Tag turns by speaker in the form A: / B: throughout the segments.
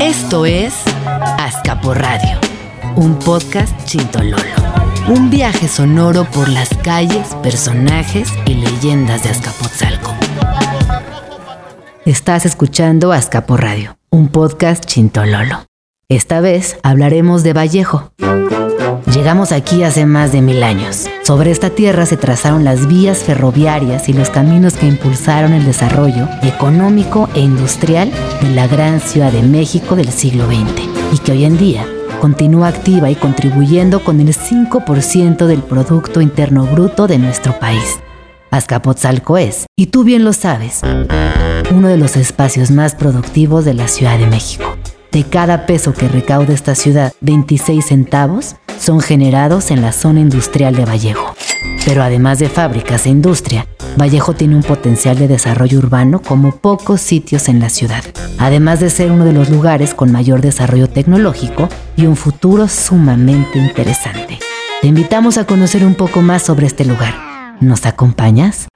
A: Esto es Azcapo Radio, un podcast chintololo. Un viaje sonoro por las calles, personajes y leyendas de Azcapotzalco. Estás escuchando Azcapo Radio, un podcast chintololo. Esta vez hablaremos de Vallejo. Llegamos aquí hace más de mil años. Sobre esta tierra se trazaron las vías ferroviarias y los caminos que impulsaron el desarrollo económico e industrial de la gran Ciudad de México del siglo XX y que hoy en día continúa activa y contribuyendo con el 5% del Producto Interno Bruto de nuestro país. Azcapotzalco es, y tú bien lo sabes, uno de los espacios más productivos de la Ciudad de México. De cada peso que recauda esta ciudad, 26 centavos son generados en la zona industrial de Vallejo. Pero además de fábricas e industria, Vallejo tiene un potencial de desarrollo urbano como pocos sitios en la ciudad, además de ser uno de los lugares con mayor desarrollo tecnológico y un futuro sumamente interesante. Te invitamos a conocer un poco más sobre este lugar. ¿Nos acompañas?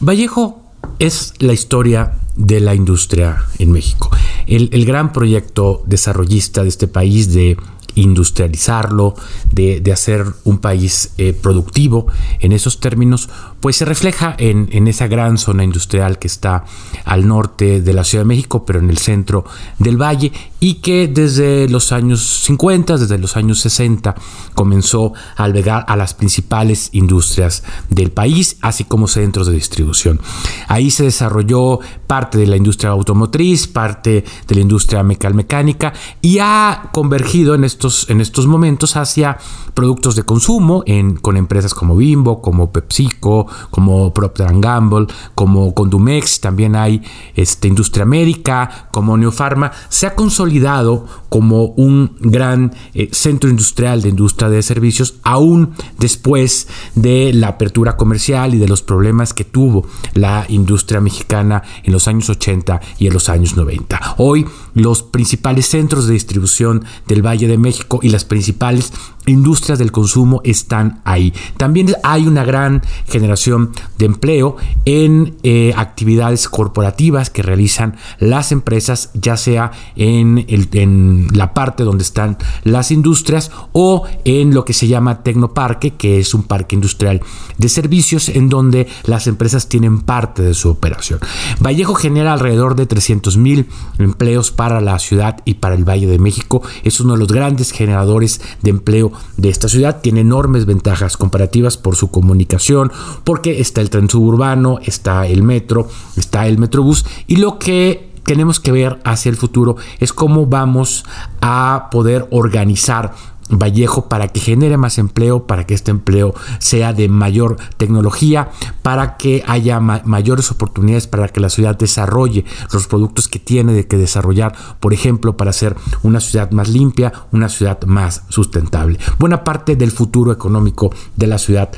B: Vallejo es la historia de la industria en México. El, el, gran proyecto desarrollista de este país de industrializarlo, de, de hacer un país eh, productivo en esos términos, pues se refleja en, en, esa gran zona industrial que está al norte de la Ciudad de México, pero en el centro del valle, y que desde los años 50, desde los años 60, comenzó a albergar a las principales industrias del país, así como centros de distribución. Ahí se desarrolló parte de la industria automotriz, parte de la industria mecánica, y ha convergido en estos, en estos momentos hacia productos de consumo en, con empresas como Bimbo, como PepsiCo, como Procter Gamble, como Condumex, también hay este, Industria América, como Neopharma, se ha consolidado como un gran eh, centro industrial de industria de servicios, aún después de la apertura comercial y de los problemas que tuvo la industria mexicana en los años 80 y en los años 90. Hoy los principales centros de distribución del Valle de México y las principales industrias del consumo están ahí. También hay una gran generación de empleo en eh, actividades corporativas que realizan las empresas, ya sea en, el, en, la parte donde están las industrias o en lo que se llama Tecnoparque, que es un parque industrial de servicios en donde las empresas tienen parte de su operación. Vallejo genera alrededor de 300 mil empleos para la ciudad y para el Valle de México. Es uno de los grandes generadores de empleo de esta ciudad. Tiene enormes ventajas comparativas por su comunicación, porque está el tren suburbano, está el metro, está el metrobús y lo que tenemos que ver hacia el futuro es cómo vamos a poder organizar Vallejo para que genere más empleo, para que este empleo sea de mayor tecnología, para que haya ma mayores oportunidades para que la ciudad desarrolle los productos que tiene de que desarrollar, por ejemplo, para ser una ciudad más limpia, una ciudad más sustentable. Buena parte del futuro económico de la ciudad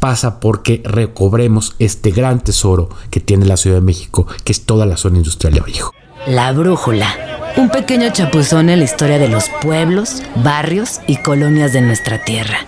B: pasa porque recobremos este gran tesoro que tiene la Ciudad de México, que es toda la zona industrial de Vallejo.
A: La brújula. Un pequeño chapuzón en la historia de los pueblos, barrios y colonias de nuestra tierra.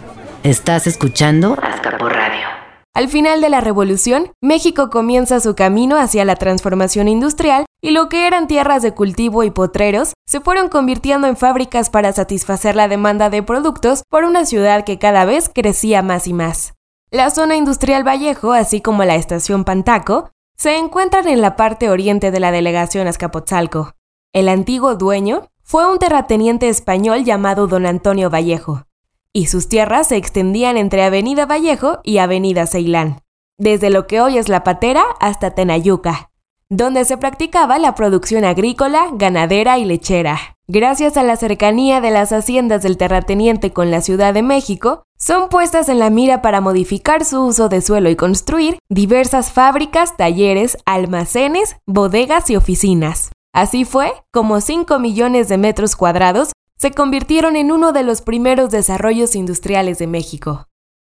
A: Estás escuchando Azcapo Radio.
C: Al final de la revolución, México comienza su camino hacia la transformación industrial y lo que eran tierras de cultivo y potreros se fueron convirtiendo en fábricas para satisfacer la demanda de productos por una ciudad que cada vez crecía más y más. La zona industrial Vallejo, así como la estación Pantaco, se encuentran en la parte oriente de la delegación Azcapotzalco. El antiguo dueño fue un terrateniente español llamado don Antonio Vallejo, y sus tierras se extendían entre Avenida Vallejo y Avenida Ceilán, desde lo que hoy es La Patera hasta Tenayuca, donde se practicaba la producción agrícola, ganadera y lechera. Gracias a la cercanía de las haciendas del terrateniente con la Ciudad de México, son puestas en la mira para modificar su uso de suelo y construir diversas fábricas, talleres, almacenes, bodegas y oficinas. Así fue como 5 millones de metros cuadrados se convirtieron en uno de los primeros desarrollos industriales de México.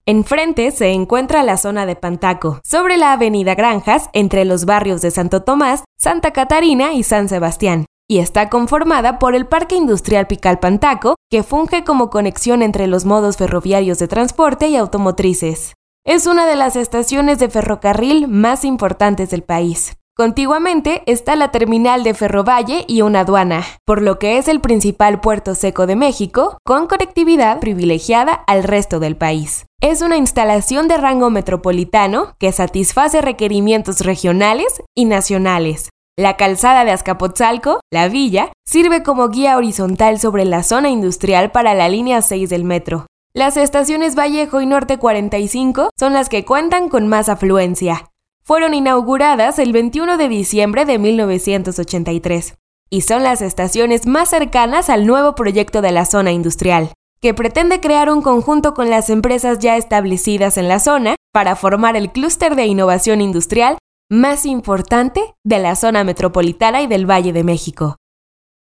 C: Enfrente se encuentra la zona de Pantaco, sobre la avenida Granjas, entre los barrios de Santo Tomás, Santa Catarina y San Sebastián, y está conformada por el Parque Industrial Picalpantaco, que funge como conexión entre los modos ferroviarios de transporte y automotrices. Es una de las estaciones de ferrocarril más importantes del país. Contiguamente está la terminal de Ferrovalle y una aduana, por lo que es el principal puerto seco de México, con conectividad privilegiada al resto del país. Es una instalación de rango metropolitano que satisface requerimientos regionales y nacionales. La calzada de Azcapotzalco, la villa, sirve como guía horizontal sobre la zona industrial para la línea 6 del metro. Las estaciones Vallejo y Norte 45 son las que cuentan con más afluencia, fueron inauguradas el 21 de diciembre de 1983 y son las estaciones más cercanas al nuevo proyecto de la zona industrial, que pretende crear un conjunto con las empresas ya establecidas en la zona para formar el clúster de innovación industrial más importante de la zona metropolitana y del Valle de México.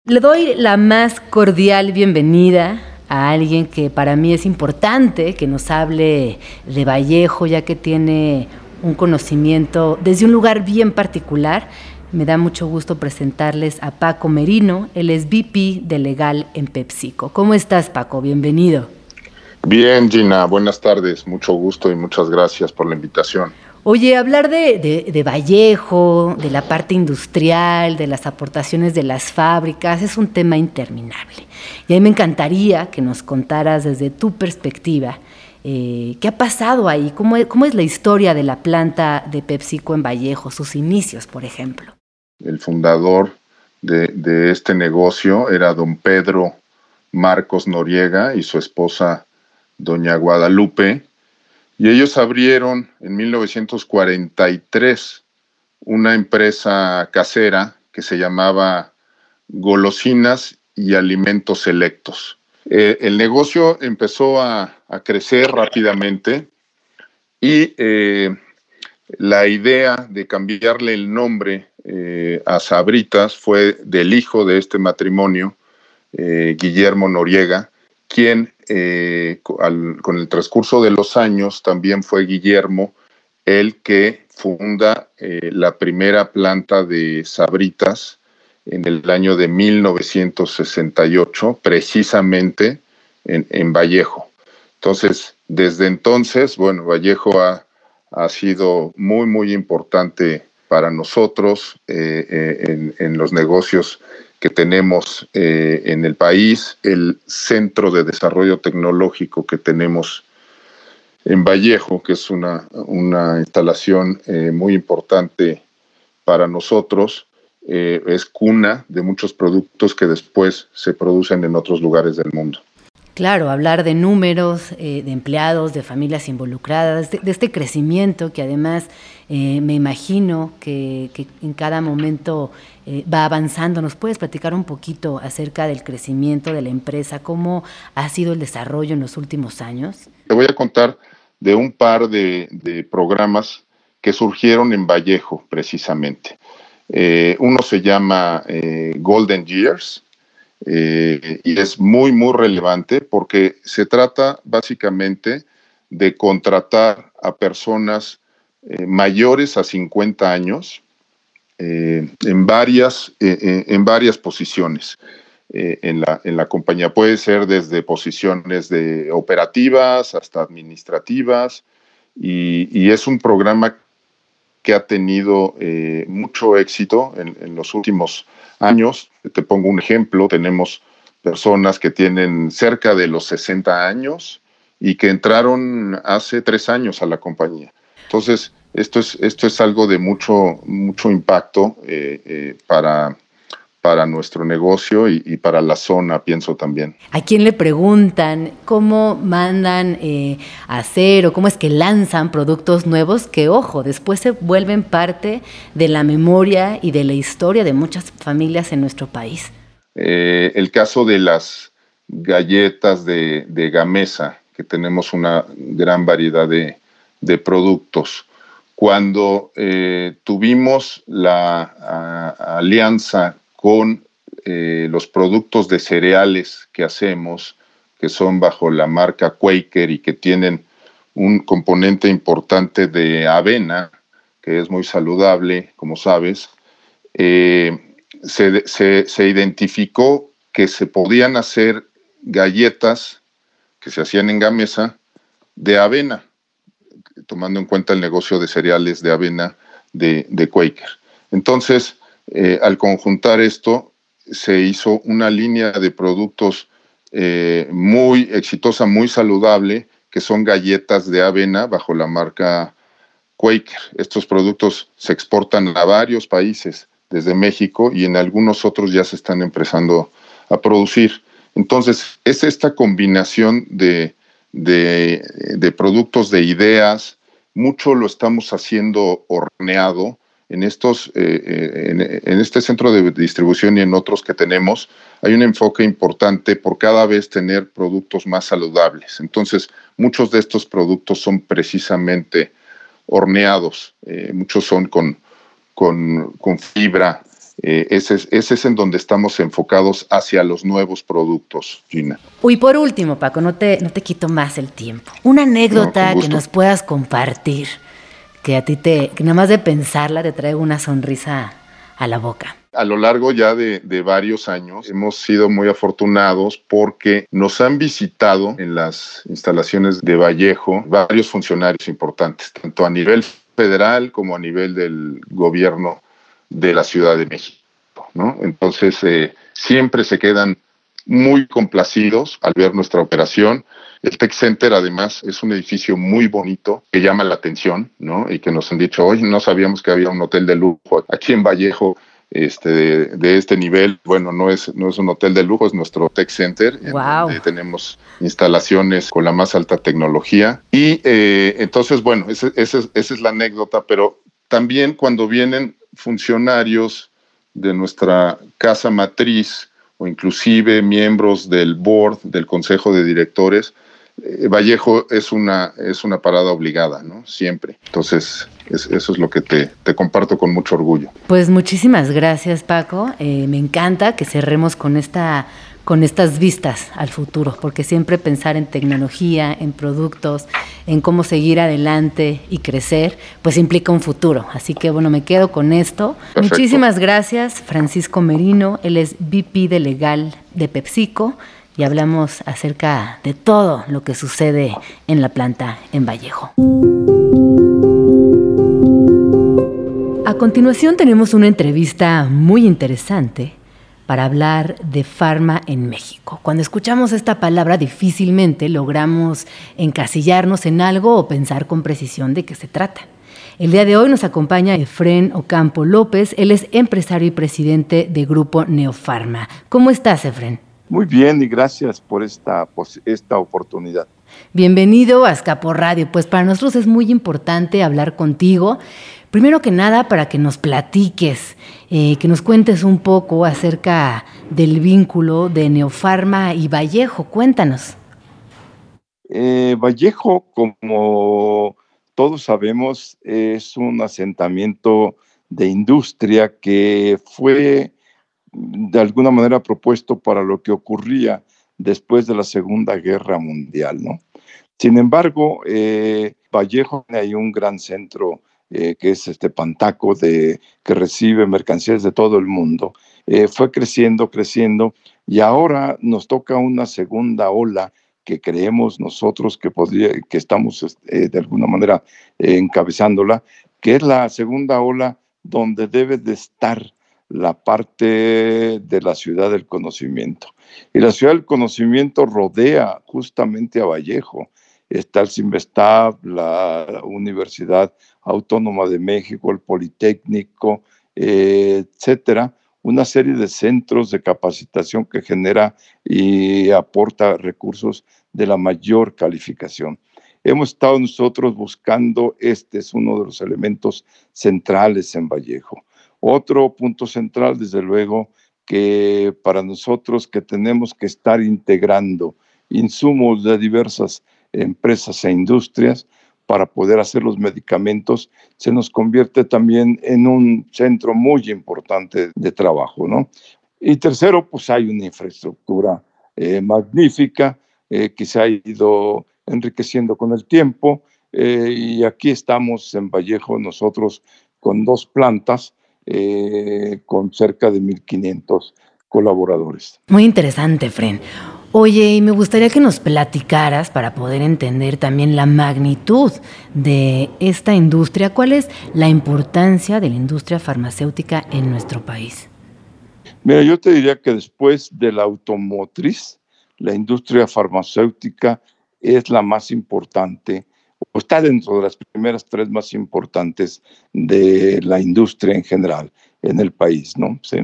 A: Le doy la más cordial bienvenida a alguien que para mí es importante que nos hable de Vallejo, ya que tiene un conocimiento desde un lugar bien particular. Me da mucho gusto presentarles a Paco Merino, él es VP de Legal en PepsiCo. ¿Cómo estás, Paco? Bienvenido.
D: Bien, Gina, buenas tardes, mucho gusto y muchas gracias por la invitación.
A: Oye, hablar de, Vallejo, de la parte industrial, de las aportaciones de las fábricas, es un tema interminable. Y a mí me encantaría que nos contaras desde tu perspectiva eh, ¿Qué ha pasado ahí? ¿Cómo es, la historia de la planta de PepsiCo en Vallejo, sus inicios, por ejemplo?
D: El fundador de, este negocio era don Pedro Marcos Noriega y su esposa doña Guadalupe, y ellos abrieron en 1943 una empresa casera que se llamaba Golosinas y Alimentos Selectos. Eh, el negocio empezó a, crecer rápidamente y eh, la idea de cambiarle el nombre eh, a Sabritas fue del hijo de este matrimonio, Guillermo Noriega, quien con el transcurso de los años también fue Guillermo el que funda la primera planta de Sabritas en el año de 1968, precisamente en, Vallejo. Entonces, desde entonces, bueno, Vallejo ha, sido muy, muy importante para nosotros eh, eh, en, los negocios tenemos eh, en el país, el centro de desarrollo tecnológico que tenemos en Vallejo, que es una, una instalación muy importante para nosotros, eh, es cuna de muchos productos que después se producen en otros lugares del mundo.
A: Claro, hablar de números, eh, de empleados, de familias involucradas, de, este crecimiento que además eh, me imagino que, en cada momento va avanzando. ¿Nos puedes platicar un poquito acerca del crecimiento de la empresa? ¿Cómo ha sido el desarrollo en los últimos años?
D: Te voy a contar de un par de programas que surgieron en Vallejo precisamente. Eh, uno se llama eh, Golden Years eh, y es muy, muy relevante porque se trata básicamente de contratar a personas mayores a 50 años en, varias, en varias posiciones. en, la, en la compañía. Puede ser desde posiciones de operativas hasta administrativas y, es un programa que ha tenido eh, mucho éxito en, los últimos años. Te pongo un ejemplo, tenemos personas que tienen cerca de los 60 años y que entraron hace tres años a la compañía. Entonces, esto es, esto es algo de mucho, mucho impacto eh, eh, para, para nuestro negocio y, para la zona, pienso también.
A: ¿A quién le preguntan cómo mandan eh, a hacer o cómo es que lanzan productos nuevos que, ojo, después se vuelven parte de la memoria y de la historia de muchas familias en nuestro país?
D: Eh, el caso de las galletas de, Gamesa, que tenemos una gran variedad de, productos. Cuando eh, tuvimos la alianza con eh, los productos de cereales que hacemos, que son bajo la marca Quaker y que tienen un componente importante de avena, que es muy saludable, como sabes, eh, se, identificó que se podían hacer galletas que se hacían en Gamesa de avena, tomando en cuenta el negocio de cereales de avena de, Quaker. Entonces, eh, al conjuntar esto, se hizo una línea de productos eh, muy exitosa, muy saludable, que son galletas de avena bajo la marca Quaker. Estos productos se exportan a varios países desde México y en algunos otros ya se están empezando a producir. Entonces, es esta combinación de, de, productos, de ideas, mucho lo estamos haciendo horneado en, estos, eh, eh, en, este centro de distribución y en otros que tenemos, hay un enfoque importante por cada vez tener productos más saludables. Entonces, muchos de estos productos son precisamente horneados, eh, muchos son con, con, fibra. Eh, ese, es, en donde estamos enfocados hacia los nuevos productos, Gina.
A: Uy, por último, Paco, no te, no te quito más el tiempo. Una anécdota que nos puedas compartir, que a ti te, que nada más de pensarla te traiga una sonrisa a la boca.
D: A lo largo ya de, varios años hemos sido muy afortunados porque nos han visitado en las instalaciones de Vallejo varios funcionarios importantes, tanto a nivel federal como a nivel del gobierno de la Ciudad de México. Entonces, eh, siempre se quedan muy complacidos al ver nuestra operación. El Tech Center, además, es un edificio muy bonito que llama la atención, ¿no? Y que nos han dicho, hoy no sabíamos que había un hotel de lujo aquí en Vallejo este, de, este nivel. Bueno, no es, no es un hotel de lujo, es nuestro Tech Center.
A: Wow.
D: tenemos instalaciones con la más alta tecnología. Y eh, entonces, bueno, esa es la anécdota, pero también cuando vienen funcionarios de nuestra casa matriz o inclusive miembros del board, del consejo de directores, Vallejo es una, es una parada obligada, ¿no? Siempre. Entonces, eso es lo que te, comparto con mucho orgullo.
A: Pues muchísimas gracias, Paco. Eh, me encanta que cerremos con esta con estas vistas al futuro, porque siempre pensar en tecnología, en productos, en cómo seguir adelante y crecer, pues implica un futuro. Así que bueno, me quedo con esto. Muchísimas gracias, Francisco Merino, él es VP de Legal de PepsiCo y hablamos acerca de todo lo que sucede en la planta en Vallejo. A continuación tenemos una entrevista muy interesante para hablar de farma en México. Cuando escuchamos esta palabra difícilmente logramos encasillarnos en algo o pensar con precisión de qué se trata. El día de hoy nos acompaña Efren Ocampo López, él es empresario y presidente de Grupo Neofarma. ¿Cómo estás, Efren?
E: Muy bien y gracias por esta, esta oportunidad.
A: Bienvenido a Escapo Radio. Pues para nosotros es muy importante hablar contigo. Primero que nada, para que nos platiques, eh, que nos cuentes un poco acerca del vínculo de Neofarma y Vallejo. Cuéntanos.
E: Eh, Vallejo, como todos sabemos, es un asentamiento de industria que fue de alguna manera propuesto para lo que ocurría después de la Segunda Guerra Mundial, ¿no? Sin embargo, eh, Vallejo hay un gran centro eh, que es este Pantaco de, que recibe mercancías de todo el mundo. Eh, fue creciendo, creciendo y ahora nos toca una segunda ola que creemos nosotros que, podría, que estamos este, de alguna manera encabezándola, que es la segunda ola donde debe de estar la parte de la ciudad del conocimiento. Y la ciudad del conocimiento rodea justamente a Vallejo. Está el Simvestab, la Universidad Autónoma de México, el Politécnico, eh, etcétera, una serie de centros de capacitación que genera y aporta recursos de la mayor calificación. Hemos estado nosotros buscando, este es uno de los elementos centrales en Vallejo. Otro punto central, desde luego, que para nosotros que tenemos que estar integrando insumos de diversas empresas e industrias para poder hacer los medicamentos, se nos convierte también en un centro muy importante de trabajo, ¿no? Y tercero, pues hay una infraestructura eh, magnífica eh, que se ha ido enriqueciendo con el tiempo eh, y aquí estamos en Vallejo nosotros con dos plantas eh, con cerca de 1.500 colaboradores.
A: Muy interesante, Fren. Oye, y me gustaría que nos platicaras para poder entender también la magnitud de esta industria. ¿Cuál es la importancia de la industria farmacéutica en nuestro país?
E: Mira, yo te diría que después de la automotriz, la industria farmacéutica es la más importante está dentro de las primeras tres más importantes de la industria en general en el país, ¿no? ¿Sí?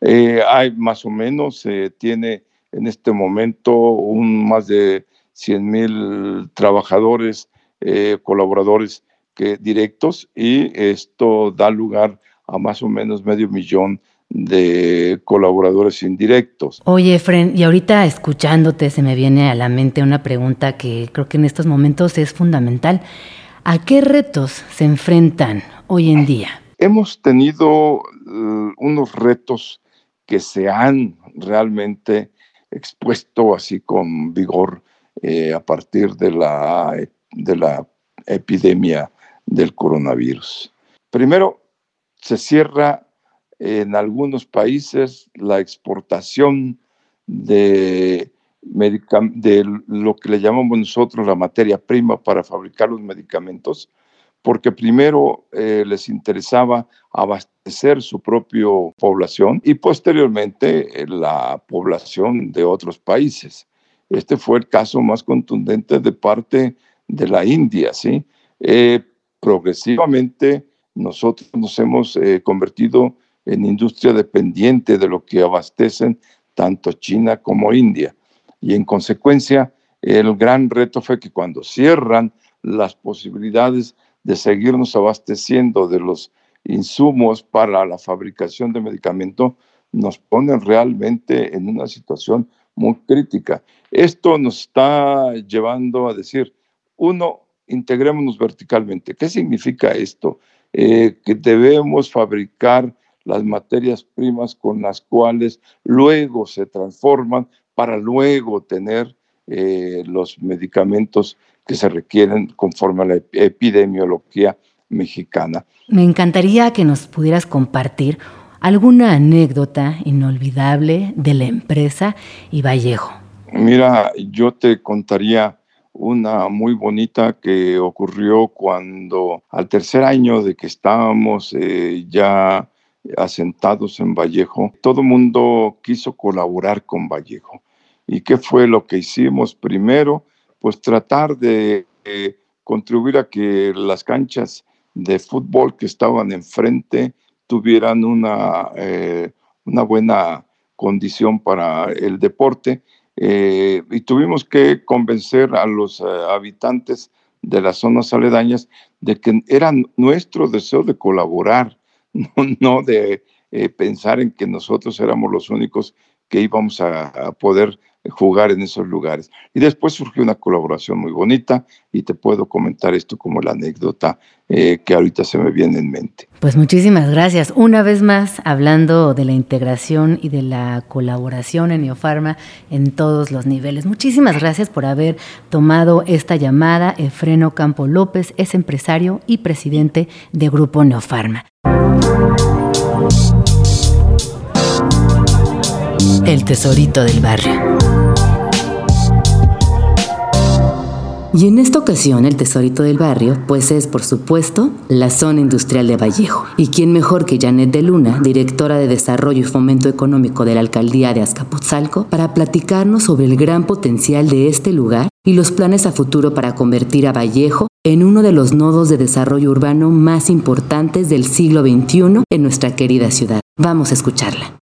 E: Eh, hay más o menos, tiene en este momento un, más de 100 mil trabajadores, eh, colaboradores que, directos y esto da lugar a más o menos medio millón de colaboradores indirectos.
A: Oye, Fren, y ahorita escuchándote se me viene a la mente una pregunta que creo que en estos momentos es fundamental. ¿A qué retos se enfrentan hoy en día?
E: Hemos tenido uh, unos retos que se han realmente expuesto así con vigor eh, a partir de la, de la epidemia del coronavirus. Primero, se cierra en algunos países la exportación de, lo que le llamamos nosotros la materia prima para fabricar los medicamentos, porque primero eh, les interesaba abastecer su propia población y posteriormente eh, la población de otros países. Este fue el caso más contundente de parte de la India, ¿sí? Eh, progresivamente nosotros nos hemos convertido en industria dependiente de lo que abastecen tanto China como India. Y en consecuencia, el gran reto fue que cuando cierran las posibilidades de seguirnos abasteciendo de los insumos para la fabricación de medicamentos, nos ponen realmente en una situación muy crítica. Esto nos está llevando a decir, uno, integrémonos verticalmente. ¿Qué significa esto? Eh, que debemos fabricar las materias primas con las cuales luego se transforman para luego tener eh, los medicamentos que se requieren conforme a la epidemiología mexicana.
A: Me encantaría que nos pudieras compartir alguna anécdota inolvidable de la empresa y Vallejo.
E: Mira, yo te contaría una muy bonita que ocurrió cuando al tercer año de que estábamos eh, ya asentados en Vallejo, todo el mundo quiso colaborar con Vallejo. ¿Y qué fue lo que hicimos primero? pues tratar de eh, contribuir a que las canchas de fútbol que estaban enfrente tuvieran una, eh, una buena condición para el deporte eh, y tuvimos que convencer a los habitantes de las zonas aledañas de que era nuestro deseo de colaborar, no, de pensar en que nosotros éramos los únicos que íbamos a poder jugar en esos lugares. Y después surgió una colaboración muy bonita y te puedo comentar esto como la anécdota eh, que ahorita se me viene en mente.
A: Pues muchísimas gracias. Una vez más, hablando de la integración y de la colaboración en Neofarma en todos los niveles. Muchísimas gracias por haber tomado esta llamada. Efreno Campo López es empresario y presidente de Grupo Neofarma. El tesorito del barrio. Y en esta ocasión el tesorito del barrio, pues es por supuesto la zona industrial de Vallejo. Y quién mejor que Janet de Luna, directora de Desarrollo y Fomento Económico de la Alcaldía de Azcapotzalco, para platicarnos sobre el gran potencial de este lugar y los planes a futuro para convertir a Vallejo en uno de los nodos de desarrollo urbano más importantes del siglo XXI en nuestra querida ciudad. Vamos a escucharla.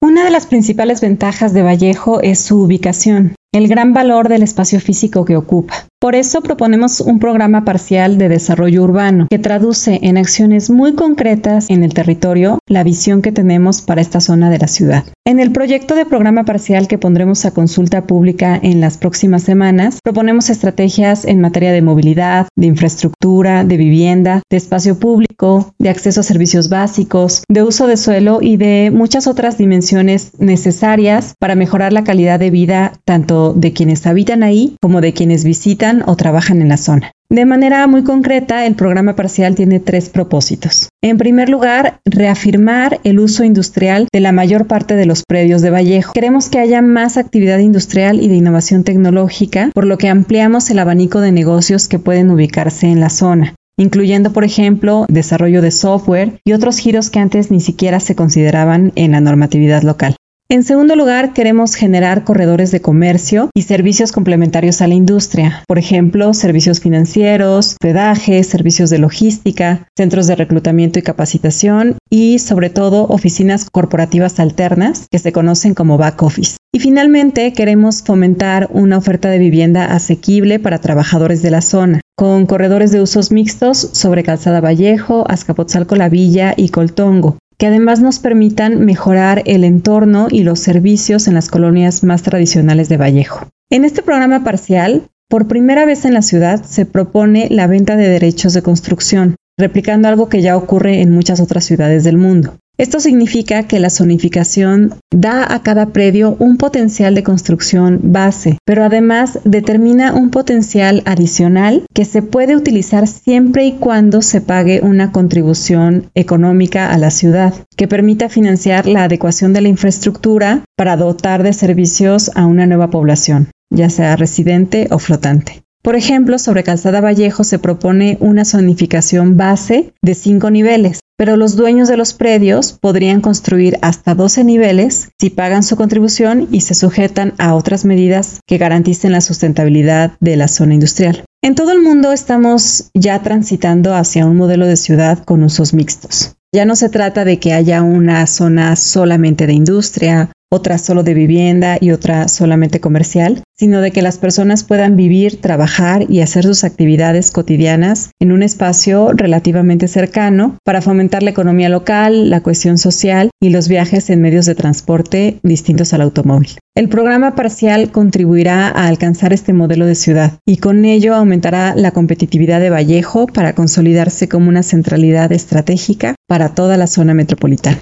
F: Una de las principales ventajas de Vallejo es su ubicación el gran valor del espacio físico que ocupa. Por eso proponemos un programa parcial de desarrollo urbano que traduce en acciones muy concretas en el territorio la visión que tenemos para esta zona de la ciudad. En el proyecto de programa parcial que pondremos a consulta pública en las próximas semanas, proponemos estrategias en materia de movilidad, de infraestructura, de vivienda, de espacio público, de acceso a servicios básicos, de uso de suelo y de muchas otras dimensiones necesarias para mejorar la calidad de vida tanto de quienes habitan ahí como de quienes visitan o trabajan en la zona. De manera muy concreta, el programa parcial tiene tres propósitos. En primer lugar, reafirmar el uso industrial de la mayor parte de los predios de Vallejo. Queremos que haya más actividad industrial y de innovación tecnológica, por lo que ampliamos el abanico de negocios que pueden ubicarse en la zona incluyendo, por ejemplo, desarrollo de software y otros giros que antes ni siquiera se consideraban en la normatividad local. En segundo lugar, queremos generar corredores de comercio y servicios complementarios a la industria, por ejemplo, servicios financieros, hospedaje, servicios de logística, centros de reclutamiento y capacitación y, sobre todo, oficinas corporativas alternas que se conocen como back office. Y finalmente, queremos fomentar una oferta de vivienda asequible para trabajadores de la zona, con corredores de usos mixtos sobre Calzada Vallejo, Azcapotzalco La Villa y Coltongo, que además nos permitan mejorar el entorno y los servicios en las colonias más tradicionales de Vallejo. En este programa parcial, por primera vez en la ciudad se propone la venta de derechos de construcción, replicando algo que ya ocurre en muchas otras ciudades del mundo. Esto significa que la zonificación da a cada predio un potencial de construcción base, pero además determina un potencial adicional que se puede utilizar siempre y cuando se pague una contribución económica a la ciudad, que permita financiar la adecuación de la infraestructura para dotar de servicios a una nueva población, ya sea residente o flotante. Por ejemplo, sobre Calzada Vallejo se propone una zonificación base de cinco niveles, pero los dueños de los predios podrían construir hasta 12 niveles si pagan su contribución y se sujetan a otras medidas que garanticen la sustentabilidad de la zona industrial. En todo el mundo estamos ya transitando hacia un modelo de ciudad con usos mixtos. Ya no se trata de que haya una zona solamente de industria otra solo de vivienda y otra solamente comercial, sino de que las personas puedan vivir, trabajar y hacer sus actividades cotidianas en un espacio relativamente cercano para fomentar la economía local, la cohesión social y los viajes en medios de transporte distintos al automóvil. El programa parcial contribuirá a alcanzar este modelo de ciudad y con ello aumentará la competitividad de Vallejo para consolidarse como una centralidad estratégica para toda la zona metropolitana.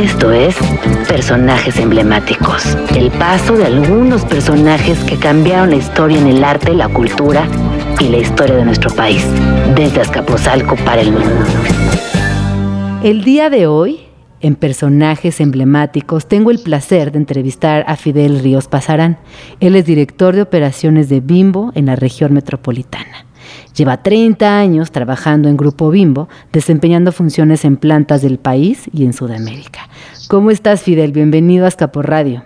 A: Esto es Personajes Emblemáticos, el paso de algunos personajes que cambiaron la historia en el arte, la cultura y la historia de nuestro país, desde Azcapotzalco para el mundo. El día de hoy, en Personajes Emblemáticos, tengo el placer de entrevistar a Fidel Ríos Pasarán. Él es director de operaciones de Bimbo en la región metropolitana. Lleva 30 años trabajando en Grupo Bimbo, desempeñando funciones en plantas del país y en Sudamérica. ¿Cómo estás, Fidel? Bienvenido a Escapo Radio.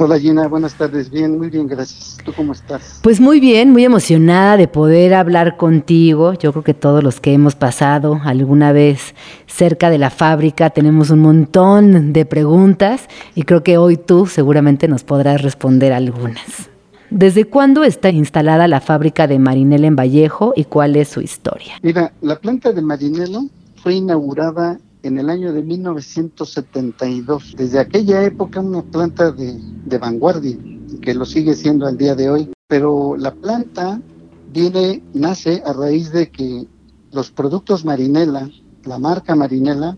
G: Hola Gina, buenas tardes. Bien, muy bien, gracias. ¿Tú cómo estás?
A: Pues muy bien, muy emocionada de poder hablar contigo. Yo creo que todos los que hemos pasado alguna vez cerca de la fábrica tenemos un montón de preguntas y creo que hoy tú seguramente nos podrás responder algunas. ¿Desde cuándo está instalada la fábrica de Marinela en Vallejo y cuál es su historia?
G: Mira, la planta de Marinela fue inaugurada en el año de 1972. Desde aquella época una planta de, vanguardia, que lo sigue siendo al día de hoy. Pero la planta viene, nace a raíz de que los productos Marinela, la marca Marinela,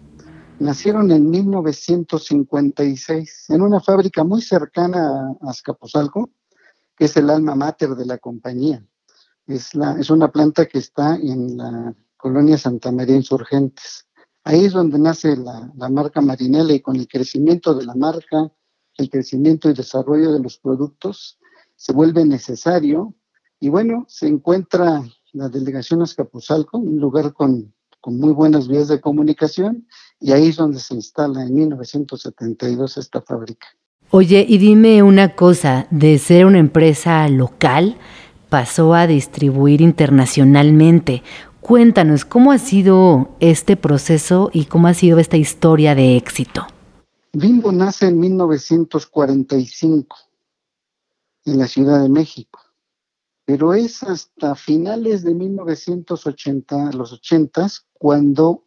G: nacieron en 1956 en una fábrica muy cercana a Azcapotzalco, que es el alma mater de la compañía. Es, la, es una planta que está en la colonia Santa María Insurgentes. Ahí es donde nace la, la marca Marinela y con el crecimiento de la marca, el crecimiento y desarrollo de los productos, se vuelve necesario. Y bueno, se encuentra la delegación Azcapotzalco, un lugar con, con muy buenas vías de comunicación, y ahí es donde se instala en 1972 esta fábrica.
A: Oye, y dime una cosa, de ser una empresa local, pasó a distribuir internacionalmente. Cuéntanos, ¿cómo ha sido este proceso y cómo ha sido esta historia de éxito?
G: Bimbo nace en 1945 en la Ciudad de México, pero es hasta finales de 1980, los 80, cuando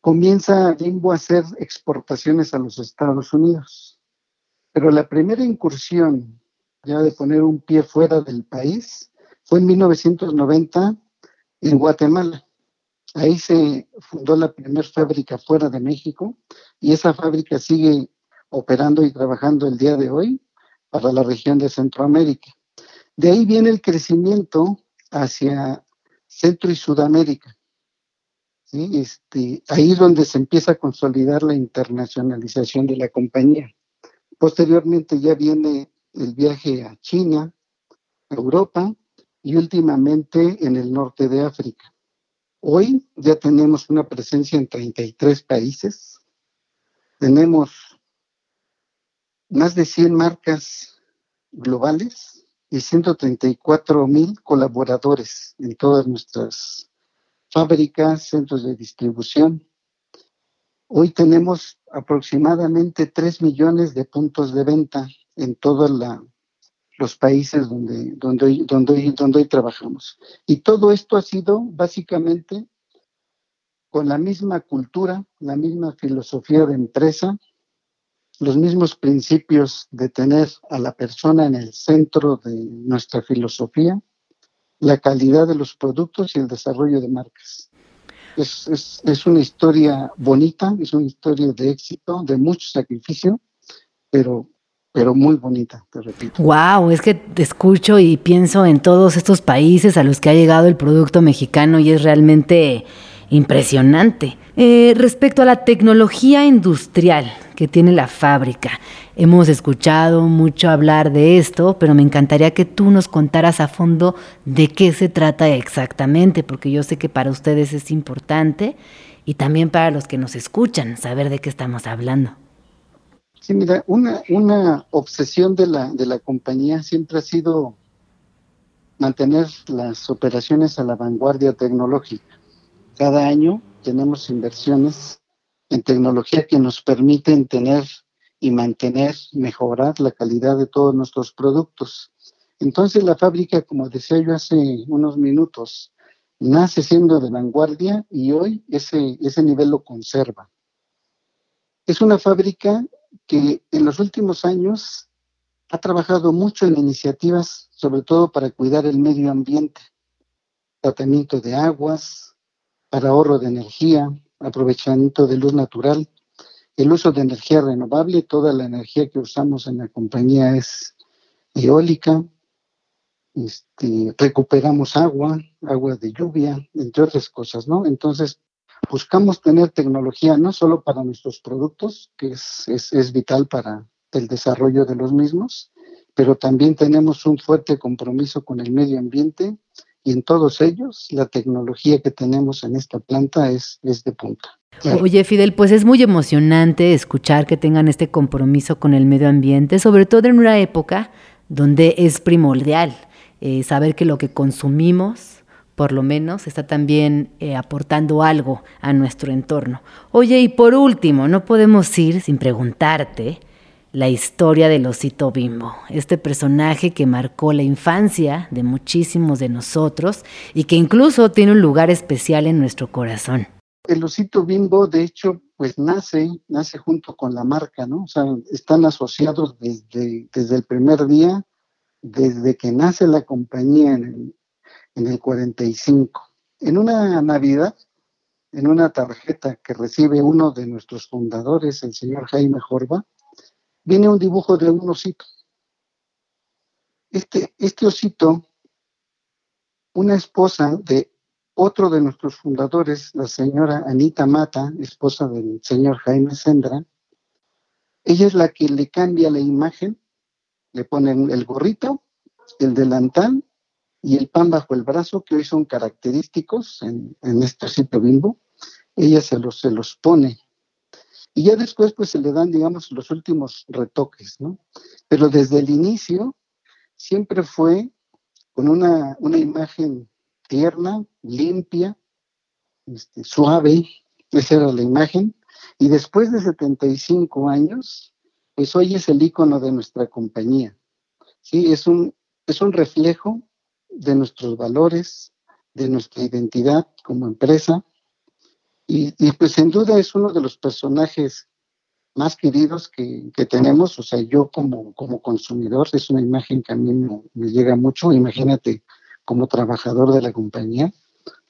G: comienza Bimbo a hacer exportaciones a los Estados Unidos. Pero la primera incursión ya de poner un pie fuera del país fue en 1990 en Guatemala. Ahí se fundó la primera fábrica fuera de México y esa fábrica sigue operando y trabajando el día de hoy para la región de Centroamérica. De ahí viene el crecimiento hacia Centro y Sudamérica. Este, ahí es donde se empieza a consolidar la internacionalización de la compañía. Posteriormente ya viene el viaje a China, Europa y últimamente en el norte de África. Hoy ya tenemos una presencia en 33 países. Tenemos más de 100 marcas globales y 134 mil colaboradores en todas nuestras fábricas, centros de distribución. Hoy tenemos aproximadamente 3 millones de puntos de venta en todos los países donde, donde, donde, donde hoy trabajamos. Y todo esto ha sido básicamente con la misma cultura, la misma filosofía de empresa, los mismos principios de tener a la persona en el centro de nuestra filosofía, la calidad de los productos y el desarrollo de marcas. Es, es, una historia bonita, es una historia de éxito, de mucho sacrificio, pero, pero muy bonita, te repito.
A: Wow, es que escucho y pienso en todos estos países a los que ha llegado el producto mexicano y es realmente impresionante. Eh, respecto a la tecnología industrial que tiene la fábrica, hemos escuchado mucho hablar de esto, pero me encantaría que tú nos contaras a fondo de qué se trata exactamente, porque yo sé que para ustedes es importante y también para los que nos escuchan saber de qué estamos hablando.
G: Sí, mira, una, una obsesión de la, de la compañía siempre ha sido mantener las operaciones a la vanguardia tecnológica. Cada año tenemos inversiones en tecnología que nos permiten tener y mantener, mejorar la calidad de todos nuestros productos. Entonces la fábrica, como decía yo hace unos minutos, nace siendo de vanguardia y hoy ese, ese nivel lo conserva. Es una fábrica que en los últimos años ha trabajado mucho en iniciativas, sobre todo para cuidar el medio ambiente, tratamiento de aguas, para ahorro de energía, aprovechamiento de luz natural, el uso de energía renovable, toda la energía que usamos en la compañía es eólica, este, recuperamos agua, agua de lluvia, entre otras cosas, ¿no? Entonces, buscamos tener tecnología no solo para nuestros productos, que es, es, es vital para el desarrollo de los mismos, pero también tenemos un fuerte compromiso con el medio ambiente y en todos ellos la tecnología que tenemos en esta planta es, es de punta.
A: Oye, Fidel, pues es muy emocionante escuchar que tengan este compromiso con el medio ambiente, sobre todo en una época donde es primordial eh, saber que lo que consumimos, por lo menos, está también eh, aportando algo a nuestro entorno. Oye, y por último, no podemos ir sin preguntarte la historia del osito bimbo, este personaje que marcó la infancia de muchísimos de nosotros y que incluso tiene un lugar especial en nuestro corazón.
G: El osito bimbo, de hecho, pues nace, nace junto con la marca, ¿no? O sea, están asociados desde, desde el primer día, desde que nace la compañía en en el 45. En una Navidad, en una tarjeta que recibe uno de nuestros fundadores, el señor Jaime Jorba, viene un dibujo de un osito. Este, este osito, una esposa de otro de nuestros fundadores, la señora Anita Mata, esposa del señor Jaime Sendra, ella es la que le cambia la imagen, le ponen el gorrito, el delantal y el pan bajo el brazo, que hoy son característicos en, este osito bimbo. Ella se los, se los pone y ya después pues se le dan, digamos, los últimos retoques, ¿no? Pero desde el inicio siempre fue con una, una imagen tierna, limpia, este, suave, esa era la imagen. Y después de 75 años, pues hoy es el icono de nuestra compañía. Sí, es un, es un reflejo de nuestros valores, de nuestra identidad como empresa, y, pues sin duda es uno de los personajes más queridos que, tenemos, o sea, yo como, como consumidor, es una imagen que a mí me, llega mucho, imagínate como trabajador de la compañía,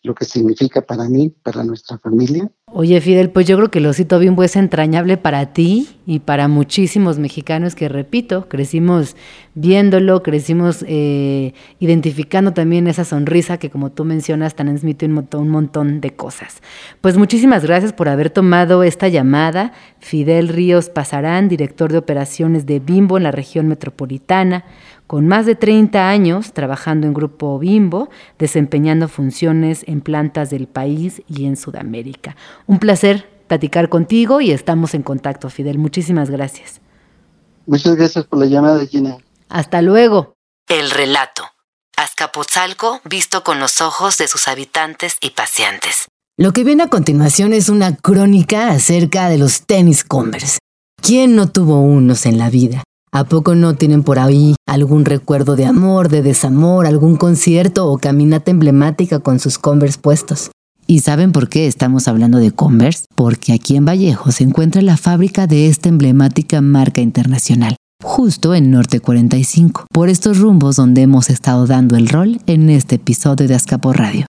G: lo que significa para mí, para nuestra familia.
A: Oye, Fidel, pues yo creo que el osito bimbo es entrañable para ti y para muchísimos mexicanos que, repito, crecimos viéndolo, crecimos eh, identificando también esa sonrisa que, como tú mencionas, transmite un un montón de cosas. Pues muchísimas gracias por haber tomado esta llamada. Fidel Ríos Pasarán, director de operaciones de Bimbo en la región metropolitana con más de 30 años trabajando en Grupo Bimbo, desempeñando funciones en plantas del país y en Sudamérica. Un placer platicar contigo y estamos en contacto, Fidel. Muchísimas gracias.
G: Muchas gracias por la llamada, Gina.
A: Hasta luego. El relato. Azcapotzalco visto con los ojos de sus habitantes y paseantes. Lo que viene a continuación es una crónica acerca de los tenis Converse. ¿Quién no tuvo unos en la vida? ¿A poco no tienen por ahí algún recuerdo de amor, de desamor, algún concierto o caminata emblemática con sus Converse puestos? ¿Y saben por qué estamos hablando de Converse? Porque aquí en Vallejo se encuentra la fábrica de esta emblemática marca internacional, justo en Norte 45, por estos rumbos donde hemos estado dando el rol en este episodio de Azcapo Radio.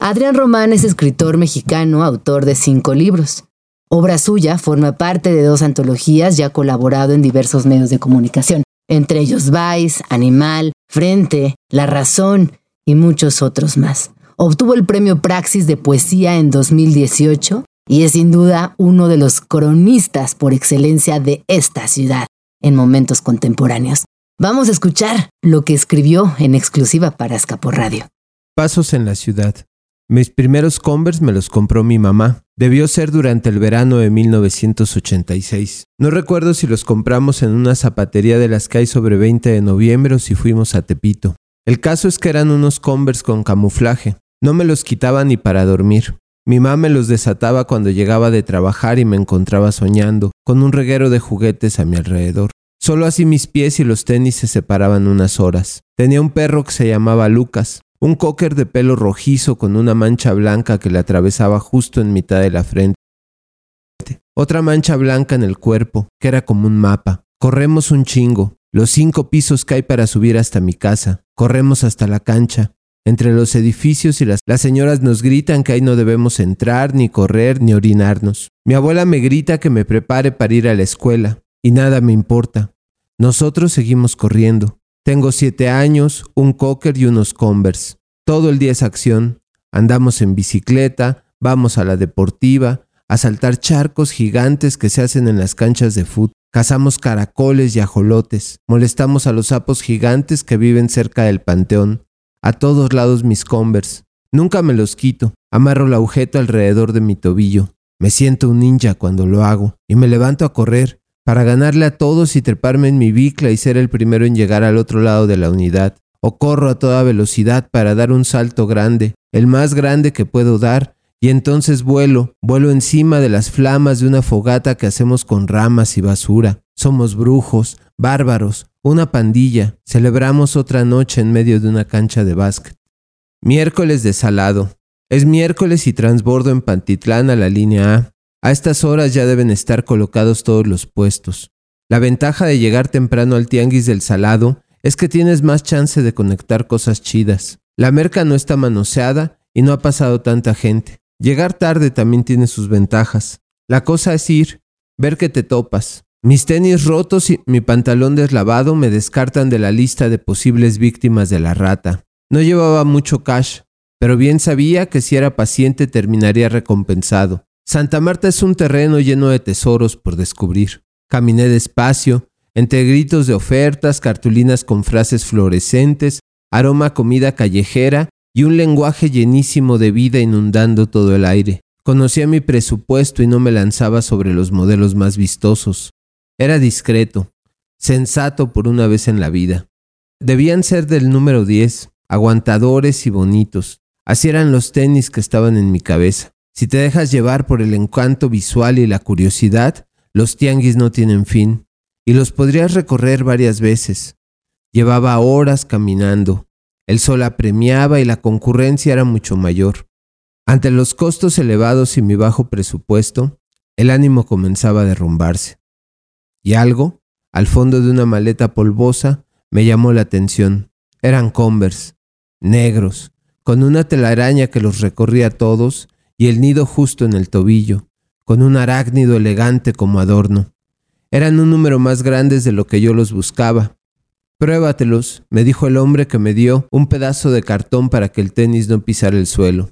A: Adrián Román es escritor mexicano, autor de cinco libros. Obra suya forma parte de dos antologías y ha colaborado en diversos medios de comunicación, entre ellos Vice, Animal, Frente, La Razón y muchos otros más. Obtuvo el premio Praxis de Poesía en 2018 y es sin duda uno de los cronistas por excelencia de esta ciudad en momentos contemporáneos. Vamos a escuchar lo que escribió en exclusiva para Escapo Radio.
H: Pasos en la ciudad. Mis primeros Converse me los compró mi mamá. Debió ser durante el verano de 1986. No recuerdo si los compramos en una zapatería de las que hay sobre 20 de noviembre o si fuimos a Tepito. El caso es que eran unos Converse con camuflaje. No me los quitaba ni para dormir. Mi mamá me los desataba cuando llegaba de trabajar y me encontraba soñando, con un reguero de juguetes a mi alrededor. Solo así mis pies y los tenis se separaban unas horas. Tenía un perro que se llamaba Lucas. Un cocker de pelo rojizo con una mancha blanca que le atravesaba justo en mitad de la frente. Otra mancha blanca en el cuerpo, que era como un mapa. Corremos un chingo. Los cinco pisos que hay para subir hasta mi casa. Corremos hasta la cancha. Entre los edificios y las, las señoras nos gritan que ahí no debemos entrar, ni correr, ni orinarnos. Mi abuela me grita que me prepare para ir a la escuela. Y nada me importa. Nosotros seguimos corriendo. Tengo siete años, un cocker y unos Converse. Todo el día es acción. Andamos en bicicleta, vamos a la deportiva, a saltar charcos gigantes que se hacen en las canchas de fútbol. Cazamos caracoles y ajolotes. Molestamos a los sapos gigantes que viven cerca del panteón. A todos lados mis Converse. Nunca me los quito. Amarro la agujeta alrededor de mi tobillo. Me siento un ninja cuando lo hago y me levanto a correr para ganarle a todos y treparme en mi bicla y ser el primero en llegar al otro lado de la unidad. O corro a toda velocidad para dar un salto grande, el más grande que puedo dar, y entonces vuelo, vuelo encima de las flamas de una fogata que hacemos con ramas y basura. Somos brujos, bárbaros, una pandilla. Celebramos otra noche en medio de una cancha de básquet. Miércoles de salado. Es miércoles y transbordo en Pantitlán a la línea A. A estas horas ya deben estar colocados todos los puestos. La ventaja de llegar temprano al tianguis del salado es que tienes más chance de conectar cosas chidas. La merca no está manoseada y no ha pasado tanta gente. Llegar tarde también tiene sus ventajas. La cosa es ir, ver que te topas. Mis tenis rotos y mi pantalón deslavado me descartan de la lista de posibles víctimas de la rata. No llevaba mucho cash, pero bien sabía que si era paciente terminaría recompensado. Santa Marta es un terreno lleno de tesoros por descubrir. Caminé despacio, entre gritos de ofertas, cartulinas con frases fluorescentes, aroma comida callejera y un lenguaje llenísimo de vida inundando todo el aire. Conocía mi presupuesto y no me lanzaba sobre los modelos más vistosos. Era discreto, sensato por una vez en la vida. Debían ser del número 10, aguantadores y bonitos. Así eran los tenis que estaban en mi cabeza. Si te dejas llevar por el encanto visual y la curiosidad, los tianguis no tienen fin, y los podrías recorrer varias veces. Llevaba horas caminando, el sol apremiaba y la concurrencia era mucho mayor. Ante los costos elevados y mi bajo presupuesto, el ánimo comenzaba a derrumbarse. Y algo, al fondo de una maleta polvosa, me llamó la atención. Eran Converse, negros, con una telaraña que los recorría a todos y el nido justo en el tobillo, con un arácnido elegante como adorno. Eran un número más grandes de lo que yo los buscaba. Pruébatelos, me dijo el hombre que me dio un pedazo de cartón para que el tenis no pisara el suelo.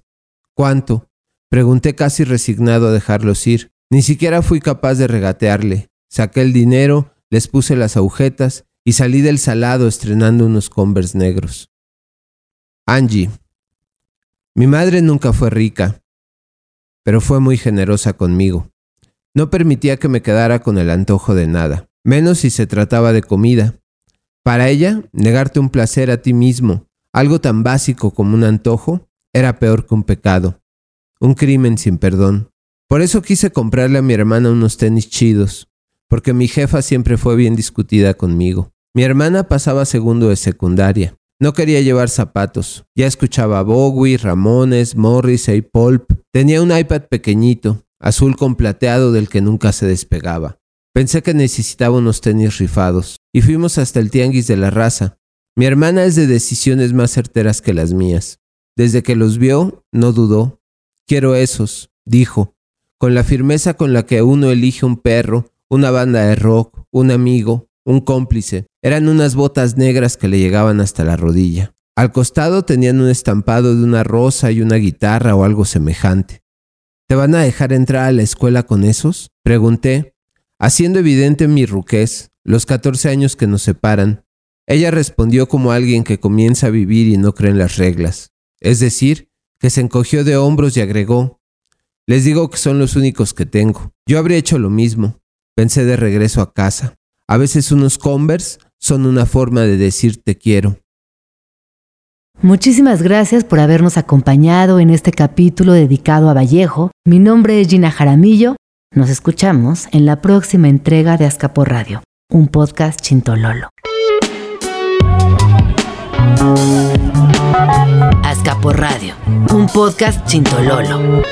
H: ¿Cuánto? Pregunté casi resignado a dejarlos ir. Ni siquiera fui capaz de regatearle. Saqué el dinero, les puse las agujetas y salí del salado estrenando unos Converse negros. Angie. Mi madre nunca fue rica, pero fue muy generosa conmigo. No permitía que me quedara con el antojo de nada, menos si se trataba de comida. Para ella, negarte un placer a ti mismo, algo tan básico como un antojo, era peor que un pecado, un crimen sin perdón. Por eso quise comprarle a mi hermana unos tenis chidos, porque mi jefa siempre fue bien discutida conmigo. Mi hermana pasaba segundo de secundaria. No quería llevar zapatos. Ya escuchaba Bowie, Ramones, Morris y Pulp. Tenía un iPad pequeñito, azul con plateado del que nunca se despegaba. Pensé que necesitaba unos tenis rifados, y fuimos hasta el tianguis de la raza. Mi hermana es de decisiones más certeras que las mías. Desde que los vio, no dudó. Quiero esos, dijo, con la firmeza con la que uno elige un perro, una banda de rock, un amigo, un cómplice. Eran unas botas negras que le llegaban hasta la rodilla. Al costado tenían un estampado de una rosa y una guitarra o algo semejante. ¿Te van a dejar entrar a la escuela con esos? Pregunté, haciendo evidente mi ruquez, los 14 años que nos separan. Ella respondió como alguien que comienza a vivir y no cree en las reglas. Es decir, que se encogió de hombros y agregó, les digo que son los únicos que tengo. Yo habría hecho lo mismo. Pensé de regreso a casa. A veces unos Converse son una forma de decir te quiero.
A: Muchísimas gracias por habernos acompañado en este capítulo dedicado a Vallejo. Mi nombre es Gina Jaramillo. Nos escuchamos en la próxima entrega de Azcapo Radio, un podcast chintololo. Azcapo Radio, un podcast chintololo.